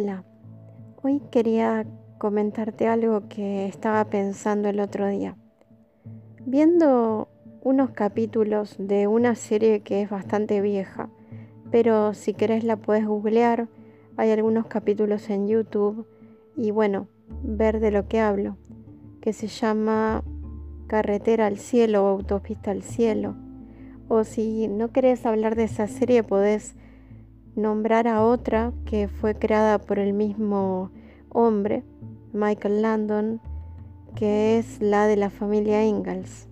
Hola, hoy quería comentarte algo que estaba pensando el otro día. Viendo unos capítulos de una serie que es bastante vieja, pero si querés la puedes googlear, hay algunos capítulos en YouTube y bueno, ver de lo que hablo, que se llama Carretera al Cielo o Autopista al Cielo. O si no querés hablar de esa serie, podés nombrar a otra que fue creada por el mismo hombre, Michael Landon, que es la de la familia Ingalls.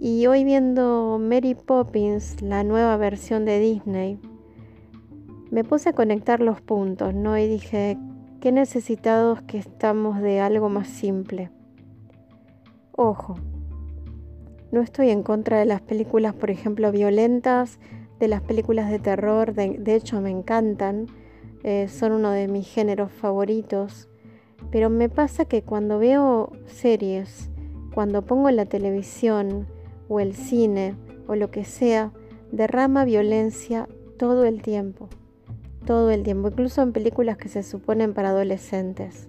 Y hoy viendo Mary Poppins, la nueva versión de Disney, me puse a conectar los puntos, ¿no? Y dije, qué necesitados que estamos de algo más simple. Ojo, no estoy en contra de las películas, por ejemplo, violentas, de las películas de terror, de, hecho me encantan, eh, son uno de mis géneros favoritos, pero me pasa que cuando veo series, cuando pongo la televisión o el cine o lo que sea, derrama violencia todo el tiempo, todo el tiempo, incluso en películas que se suponen para adolescentes.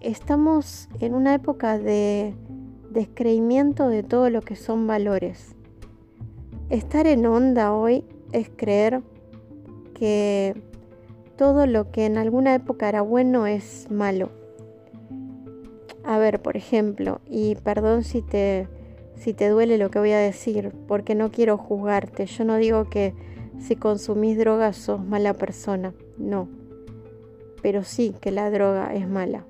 Estamos en una época de descreimiento de todo lo que son valores. Estar en onda hoy es creer que todo lo que en alguna época era bueno es malo. A ver, por ejemplo, y perdón si te, si te duele lo que voy a decir, porque no quiero juzgarte. Yo no digo que si consumís drogas sos mala persona, no. Pero sí que la droga es mala.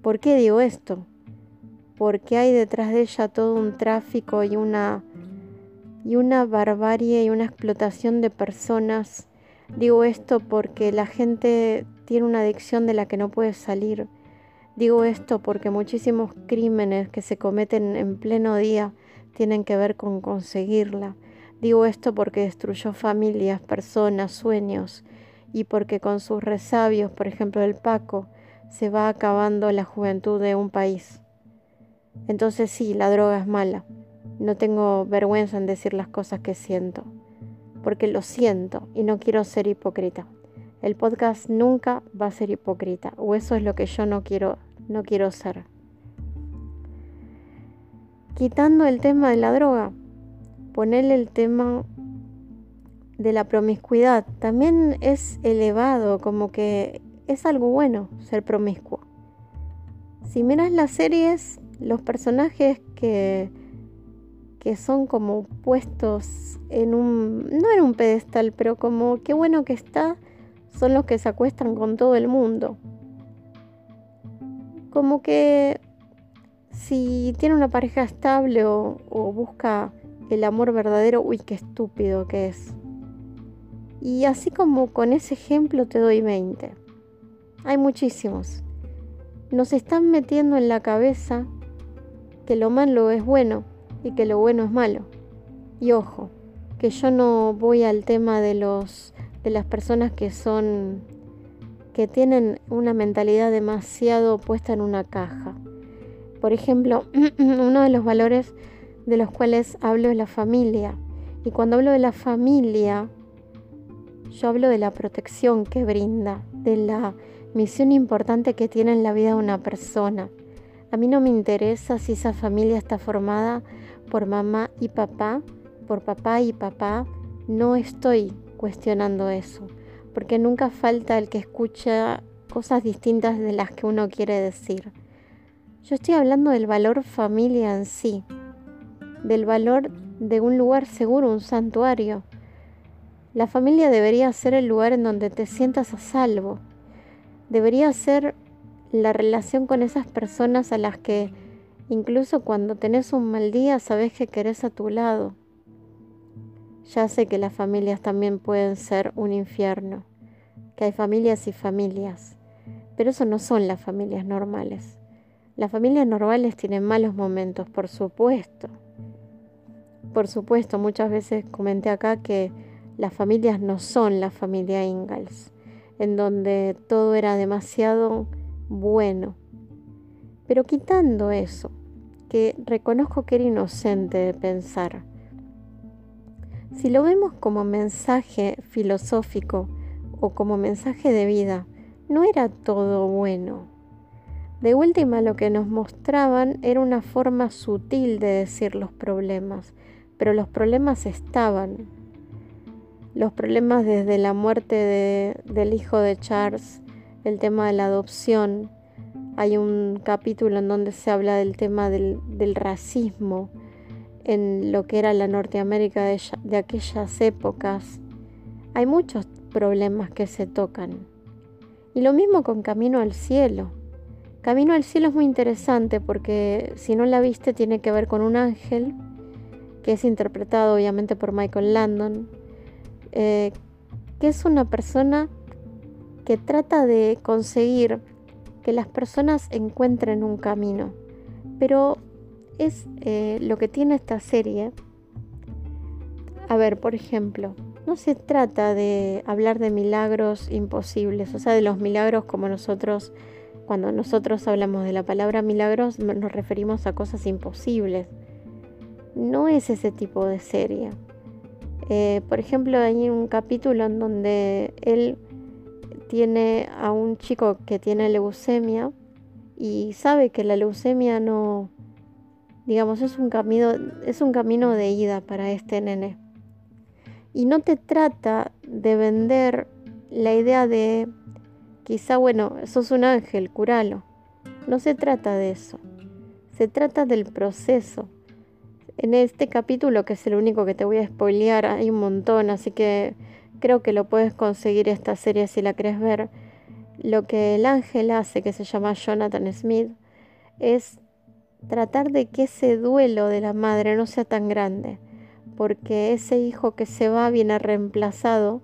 ¿Por qué digo esto? Porque hay detrás de ella todo un tráfico y una y una barbarie y una explotación de personas. Digo esto porque la gente tiene una adicción de la que no puede salir. Digo esto porque muchísimos crímenes que se cometen en pleno día tienen que ver con conseguirla. Digo esto porque destruyó familias, personas, sueños y porque con sus resabios, por ejemplo el Paco, se va acabando la juventud de un país. Entonces sí, la droga es mala. No tengo vergüenza en decir las cosas que siento, porque lo siento y no quiero ser hipócrita. El podcast nunca va a ser hipócrita, o eso es lo que yo no quiero, no quiero ser. Quitando el tema de la droga, ponerle el tema de la promiscuidad. También es elevado, como que es algo bueno ser promiscuo. Si miras las series, los personajes que que son como puestos en un, no en un pedestal, pero como qué bueno que está, son los que se acuestan con todo el mundo. Como que si tiene una pareja estable o, o busca el amor verdadero, uy, qué estúpido que es. Y así como con ese ejemplo te doy 20. Hay muchísimos. Nos están metiendo en la cabeza que lo malo es bueno y que lo bueno es malo. Y ojo, que yo no voy al tema de los de las personas que son que tienen una mentalidad demasiado puesta en una caja. Por ejemplo, uno de los valores de los cuales hablo es la familia. Y cuando hablo de la familia, yo hablo de la protección que brinda, de la misión importante que tiene en la vida de una persona. A mí no me interesa si esa familia está formada por mamá y papá, por papá y papá, no estoy cuestionando eso, porque nunca falta el que escucha cosas distintas de las que uno quiere decir. Yo estoy hablando del valor familia en sí, del valor de un lugar seguro, un santuario. La familia debería ser el lugar en donde te sientas a salvo. Debería ser la relación con esas personas a las que Incluso cuando tenés un mal día, sabes que querés a tu lado. Ya sé que las familias también pueden ser un infierno, que hay familias y familias, pero eso no son las familias normales. Las familias normales tienen malos momentos, por supuesto. Por supuesto, muchas veces comenté acá que las familias no son la familia Ingalls, en donde todo era demasiado bueno pero quitando eso, que reconozco que era inocente de pensar, si lo vemos como mensaje filosófico o como mensaje de vida, no era todo bueno. De última lo que nos mostraban era una forma sutil de decir los problemas, pero los problemas estaban. Los problemas desde la muerte del hijo de Charles, el tema de la adopción. Hay un capítulo en donde se habla del tema del, racismo en lo que era la Norteamérica de, aquellas épocas. Hay muchos problemas que se tocan. Y lo mismo con Camino al Cielo. Camino al Cielo es muy interesante porque si no la viste tiene que ver con un ángel que es interpretado obviamente por Michael Landon, eh, que es una persona que trata de conseguir que las personas encuentren un camino. Pero es eh, lo que tiene esta serie. A ver, por ejemplo, no se trata de hablar de milagros imposibles, o sea, de los milagros como nosotros, cuando nosotros hablamos de la palabra milagros, nos referimos a cosas imposibles. No es ese tipo de serie. Eh, por ejemplo, hay un capítulo en donde él tiene a un chico que tiene leucemia y sabe que la leucemia no, digamos, es un camino, es un camino de ida para este nene. Y no te trata de vender la idea de quizá, bueno, sos un ángel, curalo. No se trata de eso. Se trata del proceso. En este capítulo, que es el único que te voy a spoilear, hay un montón, así que creo que lo puedes conseguir esta serie si la querés ver. Lo que el ángel hace, que se llama Jonathan Smith, es tratar de que ese duelo de la madre no sea tan grande porque ese hijo que se va viene reemplazado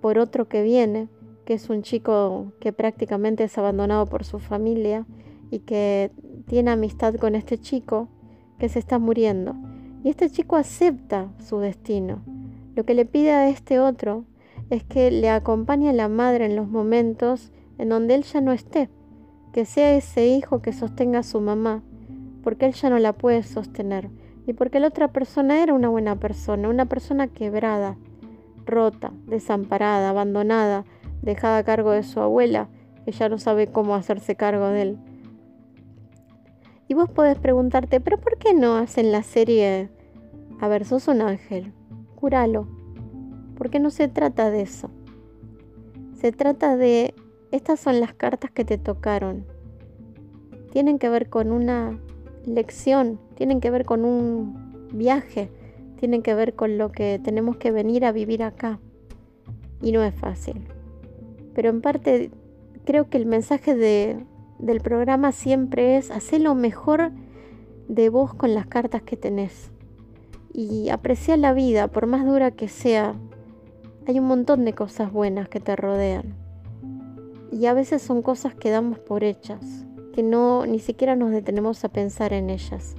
por otro que viene, que es un chico que prácticamente es abandonado por su familia y que tiene amistad con este chico que se está muriendo. Y este chico acepta su destino. Lo que le pide a este otro es que le acompañe a la madre en los momentos en donde él ya no esté, que sea ese hijo que sostenga a su mamá, porque él ya no la puede sostener y porque la otra persona era una buena persona, una persona quebrada, rota, desamparada, abandonada, dejada a cargo de su abuela, que ya no sabe cómo hacerse cargo de él. Y vos podés preguntarte, pero ¿por qué no hacen la serie? A ver, sos un ángel, cúralo. Porque no se trata de eso. Se trata de, estas son las cartas que te tocaron. Tienen que ver con una lección, tienen que ver con un viaje, tienen que ver con lo que tenemos que venir a vivir acá. Y no es fácil. Pero en parte creo que el mensaje de, del programa siempre es hacer lo mejor de vos con las cartas que tenés. Y apreciar la vida, por más dura que sea. Hay un montón de cosas buenas que te rodean. Y a veces son cosas que damos por hechas que no ni siquiera nos detenemos a pensar en ellas.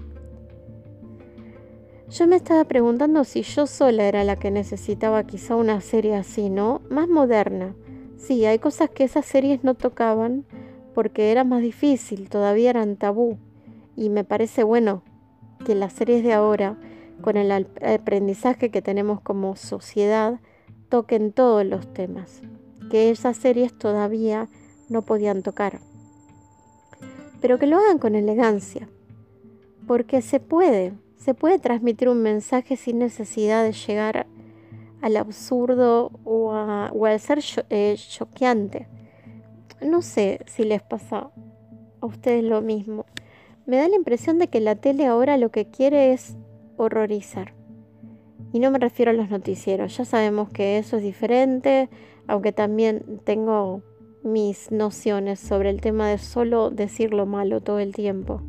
Yo me estaba preguntando si yo sola era la que necesitaba quizá una serie así, ¿no? Más moderna. Sí, hay cosas que esas series no tocaban porque era más difícil, todavía eran tabú. Y me parece bueno que las series de ahora, con el aprendizaje que tenemos como sociedad, toquen todos los temas, que esas series todavía no podían tocar pero que lo hagan con elegancia, porque se puede, se puede transmitir un mensaje sin necesidad de llegar al absurdo o, al ser eh, choqueante. No sé si les pasa a ustedes lo mismo. Me da la impresión de que la tele ahora lo que quiere es horrorizar. Y no me refiero a los noticieros, ya sabemos que eso es diferente, aunque también tengo mis nociones sobre el tema de solo decir lo malo todo el tiempo.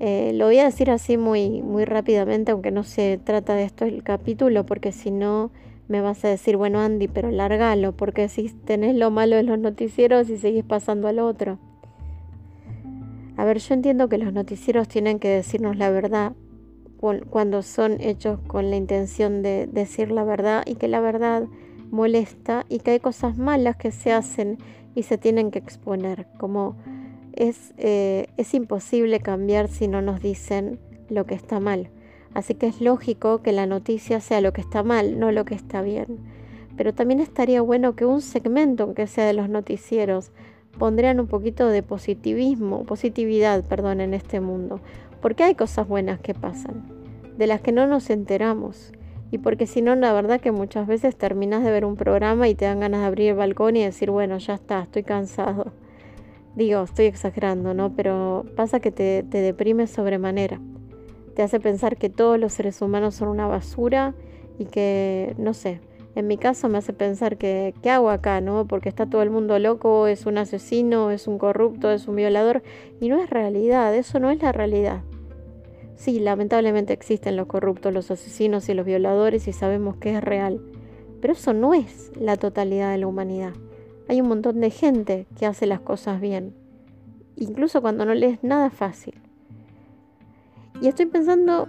Eh, lo voy a decir así muy, muy rápidamente, aunque no se trata de esto el capítulo, porque si no me vas a decir, bueno Andy, pero lárgalo, porque si tenés lo malo de los noticieros y seguís pasando al otro. A ver, yo entiendo que los noticieros tienen que decirnos la verdad cuando son hechos con la intención de decir la verdad y que la verdad molesta y que hay cosas malas que se hacen y se tienen que exponer, como es, eh, es imposible cambiar si no nos dicen lo que está mal. Así que es lógico que la noticia sea lo que está mal, no lo que está bien. pero también estaría bueno que un segmento, aunque sea de los noticieros, pondrían un poquito de positivismo, positividad, perdón, en este mundo, porque hay cosas buenas que pasan, de las que no nos enteramos. Y porque si no, la verdad que muchas veces terminas de ver un programa y te dan ganas de abrir el balcón y decir, bueno, ya está, estoy cansado. Digo, estoy exagerando, ¿no? Pero pasa que te, te deprime sobremanera. Te hace pensar que todos los seres humanos son una basura y que, no sé, en mi caso me hace pensar que, ¿qué hago acá, no? Porque está todo el mundo loco, es un asesino, es un corrupto, es un violador. Y no es realidad, eso no es la realidad. Sí, lamentablemente existen los corruptos, los asesinos y los violadores y sabemos que es real. Pero eso no es la totalidad de la humanidad. Hay un montón de gente que hace las cosas bien, incluso cuando no le es nada fácil. Y estoy pensando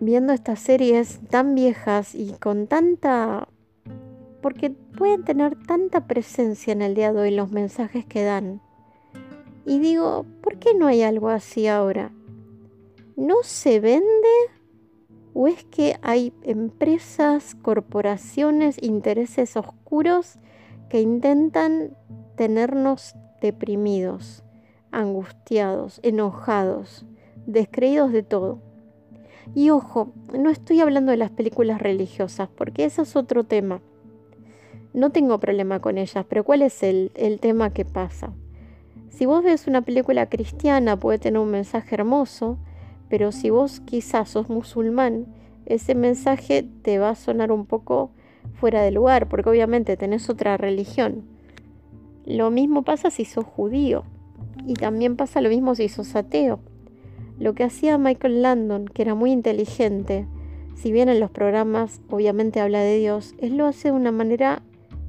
viendo estas series tan viejas y con tanta... porque pueden tener tanta presencia en el día de hoy los mensajes que dan. Y digo, ¿por qué no hay algo así ahora? ¿No se vende? ¿O es que hay empresas, corporaciones, intereses oscuros que intentan tenernos deprimidos, angustiados, enojados, descreídos de todo? Y ojo, no estoy hablando de las películas religiosas, porque eso es otro tema. No tengo problema con ellas, pero ¿cuál es el, el tema que pasa? Si vos ves una película cristiana puede tener un mensaje hermoso, pero si vos quizás sos musulmán, ese mensaje te va a sonar un poco fuera de lugar, porque obviamente tenés otra religión. Lo mismo pasa si sos judío, y también pasa lo mismo si sos ateo. Lo que hacía Michael Landon, que era muy inteligente, si bien en los programas obviamente habla de Dios, él lo hace de una manera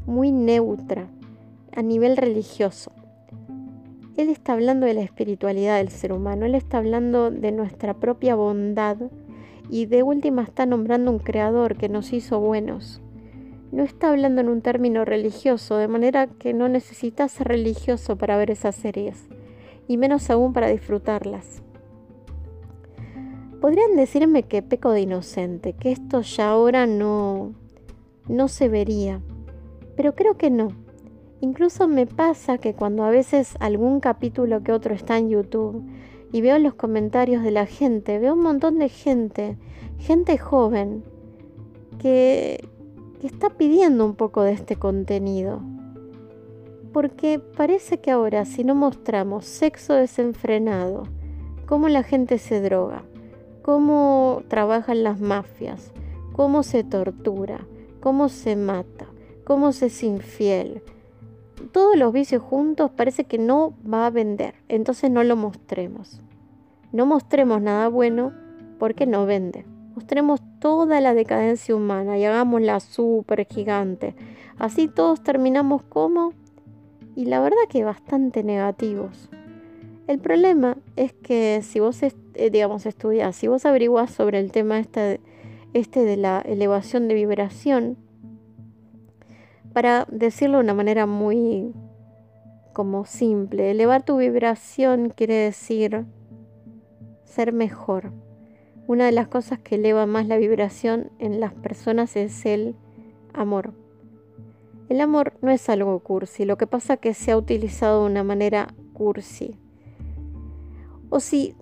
muy neutra, a nivel religioso. Él está hablando de la espiritualidad del ser humano, él está hablando de nuestra propia bondad y de última está nombrando un creador que nos hizo buenos. No está hablando en un término religioso, de manera que no necesitas ser religioso para ver esas series, y menos aún para disfrutarlas. Podrían decirme que peco de inocente, que esto ya ahora no, no se vería, pero creo que no. Incluso me pasa que cuando a veces algún capítulo que otro está en YouTube y veo los comentarios de la gente, veo un montón de gente, gente joven, que, está pidiendo un poco de este contenido. Porque parece que ahora si no mostramos sexo desenfrenado, cómo la gente se droga, cómo trabajan las mafias, cómo se tortura, cómo se mata, cómo se es infiel. Todos los vicios juntos parece que no va a vender, entonces no lo mostremos. No mostremos nada bueno porque no vende. Mostremos toda la decadencia humana y hagámosla súper gigante. Así todos terminamos como... Y la verdad que bastante negativos. El problema es que si vos, eh, digamos, estudias, si vos averiguás sobre el tema este, este de la elevación de vibración, para decirlo de una manera muy como simple, elevar tu vibración quiere decir ser mejor. Una de las cosas que eleva más la vibración en las personas es el amor. El amor no es algo cursi, lo que pasa es que se ha utilizado de una manera cursi o si,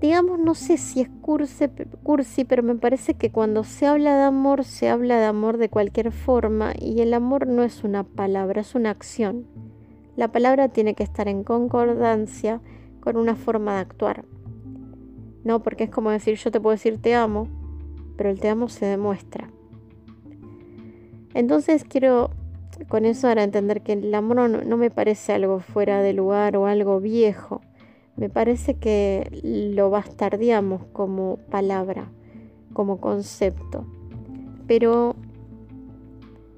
digamos, no sé si es cursi, cursi, pero me parece que cuando se habla de amor, se habla de amor de cualquier forma y el amor no es una palabra, es una acción. La palabra tiene que estar en concordancia con una forma de actuar. No, porque es como decir, yo te puedo decir te amo, pero el te amo se demuestra. Entonces quiero con eso ahora entender que el amor no me parece algo fuera de lugar o algo viejo me parece que lo bastardeamos como palabra, como concepto. Pero,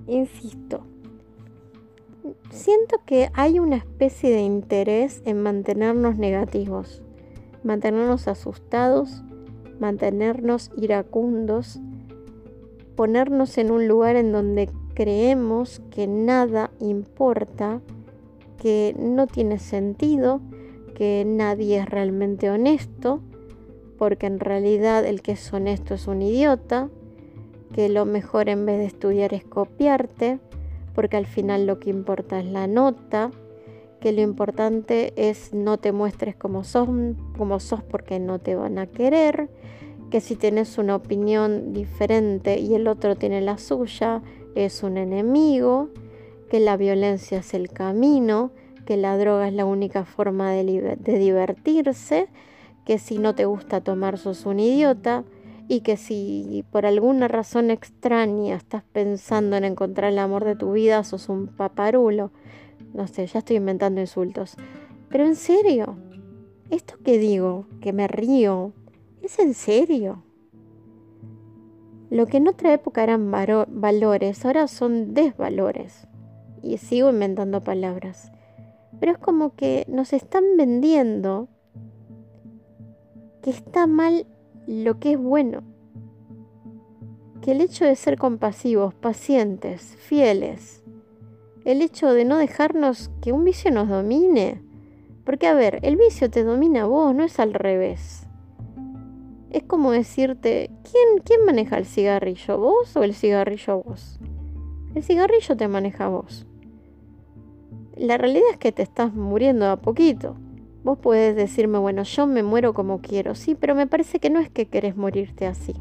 insisto, siento que hay una especie de interés en mantenernos negativos, mantenernos asustados, mantenernos iracundos, ponernos en un lugar en donde creemos que nada importa, que no tiene sentido, que nadie es realmente honesto, porque en realidad el que es honesto es un idiota, que lo mejor en vez de estudiar es copiarte, porque al final lo que importa es la nota, que lo importante es no te muestres como sos, como sos porque no te van a querer, que si tienes una opinión diferente y el otro tiene la suya, es un enemigo, que la violencia es el camino, que la droga es la única forma de, de divertirse, que si no te gusta tomar sos un idiota, y que si por alguna razón extraña estás pensando en encontrar el amor de tu vida, sos un paparulo. No sé, ya estoy inventando insultos. Pero en serio, esto que digo, que me río, es en serio. Lo que en otra época eran valores, ahora son desvalores. Y sigo inventando palabras. Pero es como que nos están vendiendo que está mal lo que es bueno. Que el hecho de ser compasivos, pacientes, fieles, el hecho de no dejarnos que un vicio nos domine, porque a ver, el vicio te domina a vos, no es al revés. Es como decirte, ¿quién, ¿quién maneja el cigarrillo, vos o el cigarrillo vos? El cigarrillo te maneja a vos. La realidad es que te estás muriendo a poquito. Vos podés decirme, bueno, yo me muero como quiero, sí, pero me parece que no es que querés morirte así.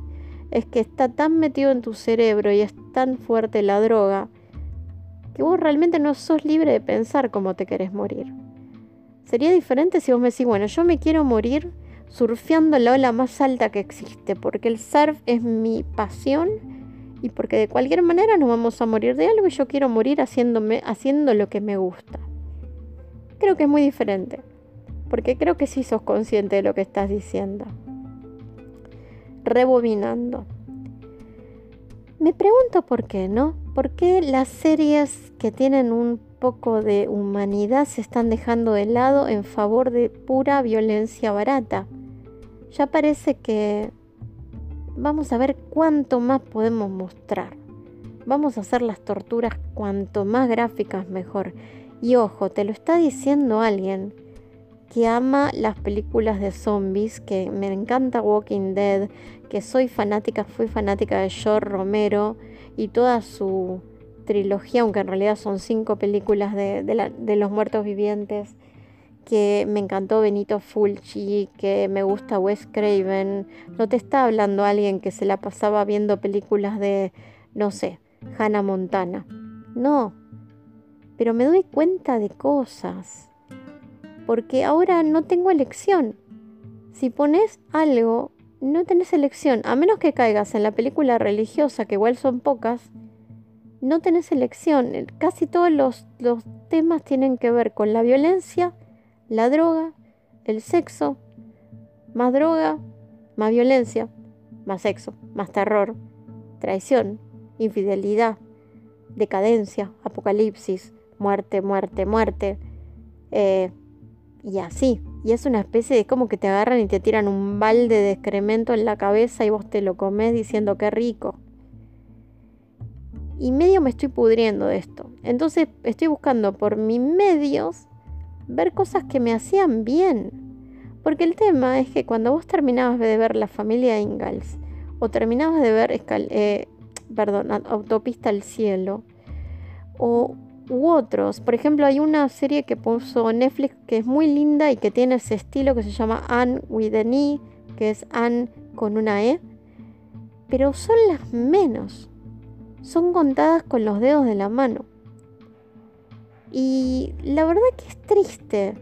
Es que está tan metido en tu cerebro y es tan fuerte la droga que vos realmente no sos libre de pensar cómo te querés morir. Sería diferente si vos me decís, bueno, yo me quiero morir surfeando la ola más alta que existe, porque el surf es mi pasión y porque de cualquier manera nos vamos a morir de algo y yo quiero morir haciéndome, haciendo lo que me gusta. Creo que es muy diferente porque creo que sí sos consciente de lo que estás diciendo. Rebobinando. Me pregunto por qué, ¿no? ¿Por qué las series que tienen un poco de humanidad se están dejando de lado en favor de pura violencia barata? Ya parece que vamos a ver cuánto más podemos mostrar. Vamos a hacer las torturas cuanto más gráficas mejor. Y ojo, te lo está diciendo alguien que ama las películas de zombies, que me encanta Walking Dead, que soy fanática, fui fanática de George Romero y toda su trilogía, aunque en realidad son cinco películas de, de los muertos vivientes, que me encantó Benito Fulci, que me gusta Wes Craven. No te está hablando alguien que se la pasaba viendo películas de, no sé, Hannah Montana. No, pero me doy cuenta de cosas porque ahora no tengo elección. Si pones algo, no tenés elección, a menos que caigas en la película religiosa, que igual son pocas, no tenés elección. Casi todos los, los temas tienen que ver con la violencia, la droga, el sexo, más droga, más violencia, más sexo, más terror, traición, infidelidad, decadencia, apocalipsis, muerte, muerte, muerte, eh, y así. Y es una especie de como que te agarran y te tiran un balde de excremento en la cabeza y vos te lo comes diciendo que rico. Y medio me estoy pudriendo de esto. Entonces estoy buscando por mis medios ver cosas que me hacían bien. Porque el tema es que cuando vos terminabas de ver La familia Ingalls o terminabas de ver eh, perdón, Autopista al Cielo o u otros. Por ejemplo, hay una serie que puso Netflix que es muy linda y que tiene ese estilo que se llama Anne with an E, que es Anne con una E. Pero son las menos. Son contadas con los dedos de la mano. Y la verdad que es triste,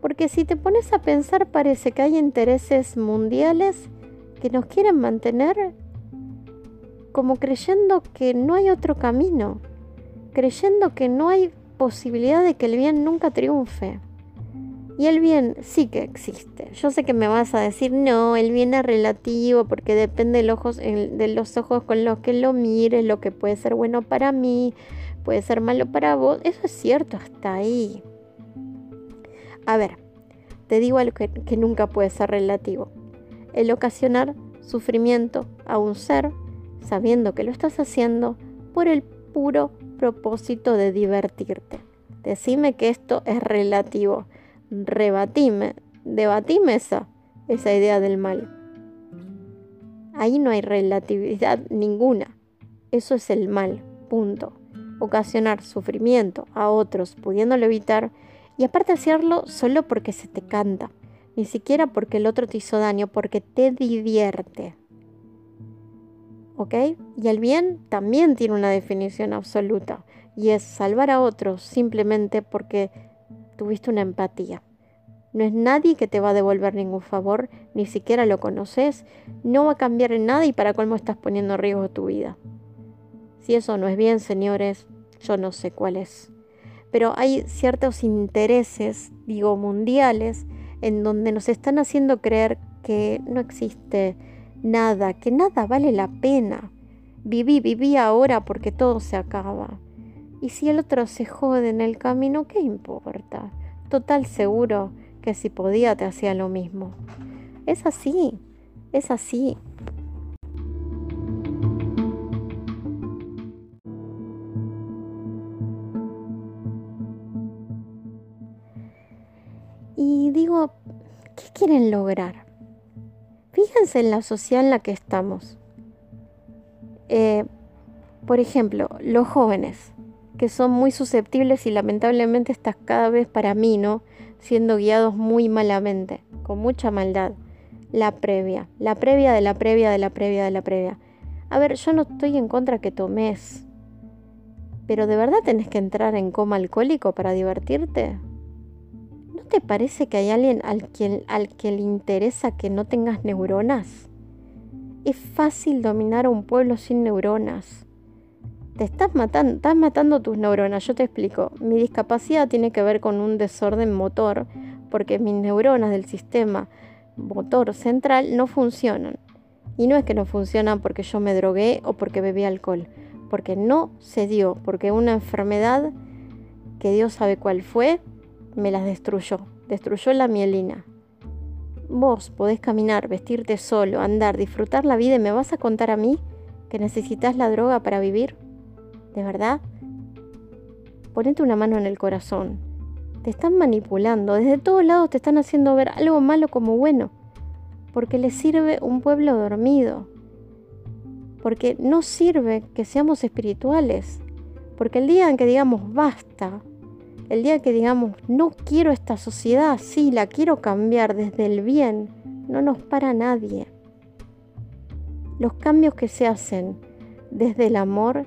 porque si te pones a pensar parece que hay intereses mundiales que nos quieren mantener como creyendo que no hay otro camino creyendo que no hay posibilidad de que el bien nunca triunfe. Y el bien sí que existe. Yo sé que me vas a decir, no, el bien es relativo porque depende de los ojos, de los ojos con los que lo mires, lo que puede ser bueno para mí, puede ser malo para vos. Eso es cierto hasta ahí. A ver, te digo algo que, nunca puede ser relativo. El ocasionar sufrimiento a un ser sabiendo que lo estás haciendo por el puro propósito de divertirte. Decime que esto es relativo. Rebatime, debatime esa, esa idea del mal. Ahí no hay relatividad ninguna. Eso es el mal, punto. Ocasionar sufrimiento a otros pudiéndolo evitar y aparte hacerlo solo porque se te canta, ni siquiera porque el otro te hizo daño, porque te divierte. ¿Ok? Y el bien también tiene una definición absoluta y es salvar a otros simplemente porque tuviste una empatía. No es nadie que te va a devolver ningún favor, ni siquiera lo conoces, no va a cambiar en nada y para colmo estás poniendo en riesgo tu vida. Si eso no es bien, señores, yo no sé cuál es. Pero hay ciertos intereses, digo, mundiales, en donde nos están haciendo creer que no existe nada, que nada vale la pena. Viví, viví ahora porque todo se acaba. Y si el otro se jode en el camino, ¿qué importa? Total seguro que si podía te hacía lo mismo. Es así, es así. Digo, ¿qué quieren lograr? Fíjense en la sociedad en la que estamos. Eh, por ejemplo, los jóvenes, que son muy susceptibles y lamentablemente estás cada vez para mí, ¿no? siendo guiados muy malamente, con mucha maldad. La previa, la previa de la previa de la previa de la previa. A ver, yo no estoy en contra que tomes, pero ¿de verdad tenés que entrar en coma alcohólico para divertirte? ¿No te parece que hay alguien al, al que le interesa que no tengas neuronas? Es fácil dominar a un pueblo sin neuronas. Te estás matando, estás matando tus neuronas. Yo te explico. Mi discapacidad tiene que ver con un desorden motor, porque mis neuronas del sistema motor central no funcionan. Y no es que no funcionan porque yo me drogué o porque bebí alcohol, porque no se dio, porque una enfermedad que Dios sabe cuál fue, me las destruyó, destruyó la mielina. Vos podés caminar, vestirte solo, andar, disfrutar la vida y me vas a contar a mí que necesitas la droga para vivir. ¿De verdad? Ponete una mano en el corazón. Te están manipulando. Desde todos lados te están haciendo ver algo malo como bueno. Porque les sirve un pueblo dormido. Porque no sirve que seamos espirituales. Porque el día en que digamos basta, el día que digamos no quiero esta sociedad, sí, la quiero cambiar desde el bien, no nos para nadie. Los cambios que se hacen desde el amor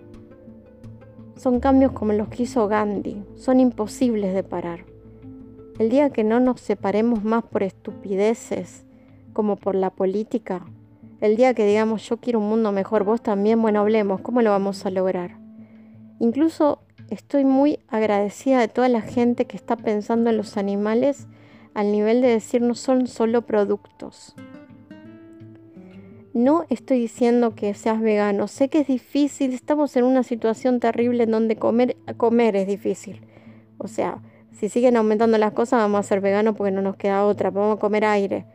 son cambios como los que hizo Gandhi, son imposibles de parar. El día que no nos separemos más por estupideces como por la política, el día que digamos yo quiero un mundo mejor, vos también, bueno, hablemos, ¿cómo lo vamos a lograr? Incluso estoy muy agradecida de toda la gente que está pensando en los animales al nivel de decir no son solo productos. No estoy diciendo que seas vegano, sé que es difícil, estamos en una situación terrible en donde comer, comer es difícil. O sea, si siguen aumentando las cosas vamos a ser veganos porque no nos queda otra, vamos a comer aire.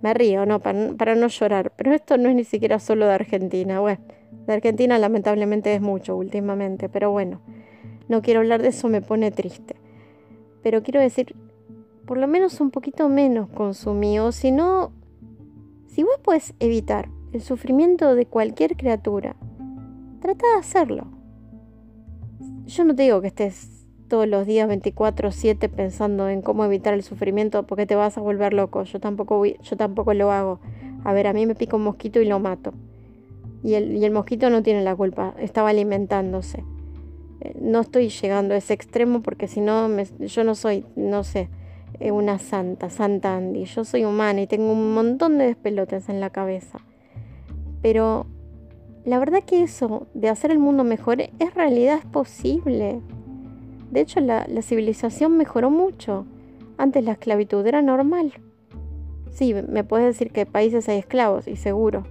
Me río, no, para, para no llorar, pero esto no es ni siquiera solo de Argentina. Bueno, de Argentina lamentablemente es mucho últimamente, pero bueno, no quiero hablar de eso, me pone triste. Pero quiero decir, por lo menos un poquito menos consumido, si no, si vos puedes evitar el sufrimiento de cualquier criatura, trata de hacerlo. Yo no te digo que estés todos los días 24/7 pensando en cómo evitar el sufrimiento porque te vas a volver loco. Yo tampoco, yo tampoco lo hago. A ver, a mí me pica un mosquito y lo mato. Y el mosquito no tiene la culpa, estaba alimentándose. No estoy llegando a ese extremo porque si no, yo no soy, no sé, eh, una santa, santa Andy. Yo soy humana y tengo un montón de despelotes en la cabeza. Pero la verdad que eso de hacer el mundo mejor es realidad, es posible. De hecho, la, civilización mejoró mucho. Antes la esclavitud era normal. Sí, me puedes decir que países hay esclavos, y seguro.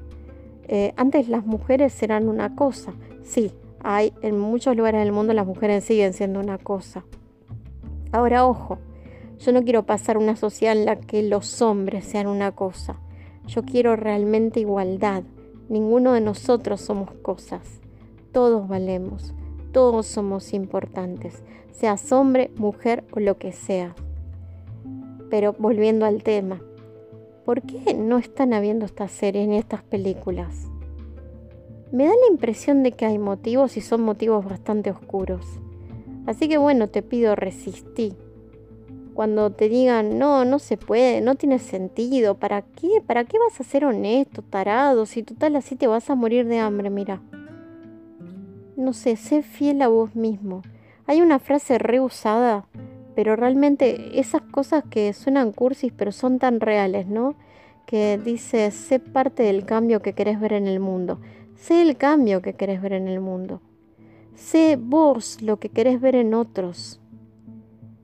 Eh, antes las mujeres eran una cosa. Sí, hay en muchos lugares del mundo las mujeres siguen siendo una cosa. Ahora, ojo, yo no quiero pasar una sociedad en la que los hombres sean una cosa. Yo quiero realmente igualdad. Ninguno de nosotros somos cosas. Todos valemos. Todos somos importantes. Seas hombre, mujer o lo que sea. Pero volviendo al tema, ¿por qué no están habiendo estas series ni estas películas? Me da la impresión de que hay motivos y son motivos bastante oscuros. Así que bueno, te pido resistí. Cuando te digan, no, no se puede, no tiene sentido, ¿para qué? ¿Para qué vas a ser honesto, tarado? Si total así te vas a morir de hambre, mira. No sé, sé fiel a vos mismo. Hay una frase reusada, pero realmente esas cosas que suenan cursis pero son tan reales, ¿no? Que dice, sé parte del cambio que querés ver en el mundo. Sé el cambio que querés ver en el mundo. Sé vos lo que querés ver en otros.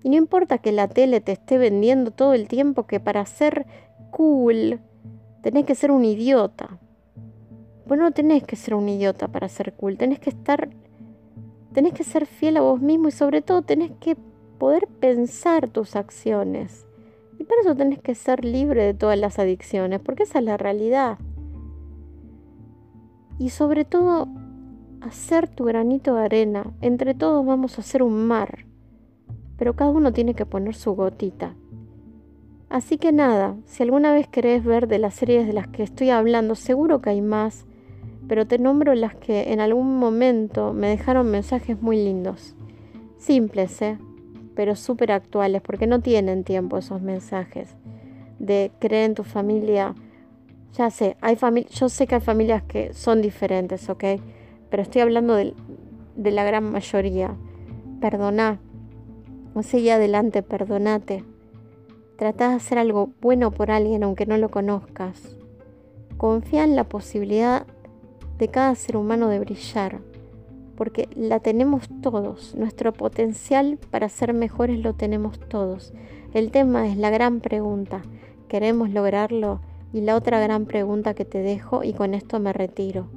Y no importa que la tele te esté vendiendo todo el tiempo que para ser cool tenés que ser un idiota. Vos no tenés que ser un idiota para ser cool, tenés que estar, tenés que ser fiel a vos mismo y sobre todo tenés que poder pensar tus acciones. Y para eso tenés que ser libre de todas las adicciones, porque esa es la realidad y sobre todo hacer tu granito de arena. Entre todos vamos a hacer un mar, pero cada uno tiene que poner su gotita. Así que nada, si alguna vez querés ver de las series de las que estoy hablando, seguro que hay más, pero te nombro las que en algún momento me dejaron mensajes muy lindos. Simples, ¿eh? pero súper actuales, porque no tienen tiempo esos mensajes de creer en tu familia ya sé, hay yo sé que hay familias que son diferentes, ¿ok? Pero estoy hablando de, la gran mayoría. Perdona. Sigue adelante, perdonate. Trata de hacer algo bueno por alguien aunque no lo conozcas. Confía en la posibilidad de cada ser humano de brillar, porque la tenemos todos. Nuestro potencial para ser mejores lo tenemos todos. El tema es la gran pregunta. ¿Queremos lograrlo? Y la otra gran pregunta que te dejo, y con esto me retiro,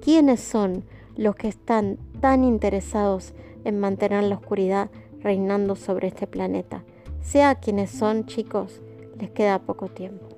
¿quiénes son los que están tan interesados en mantener la oscuridad reinando sobre este planeta? Sea quienes son, chicos, les queda poco tiempo.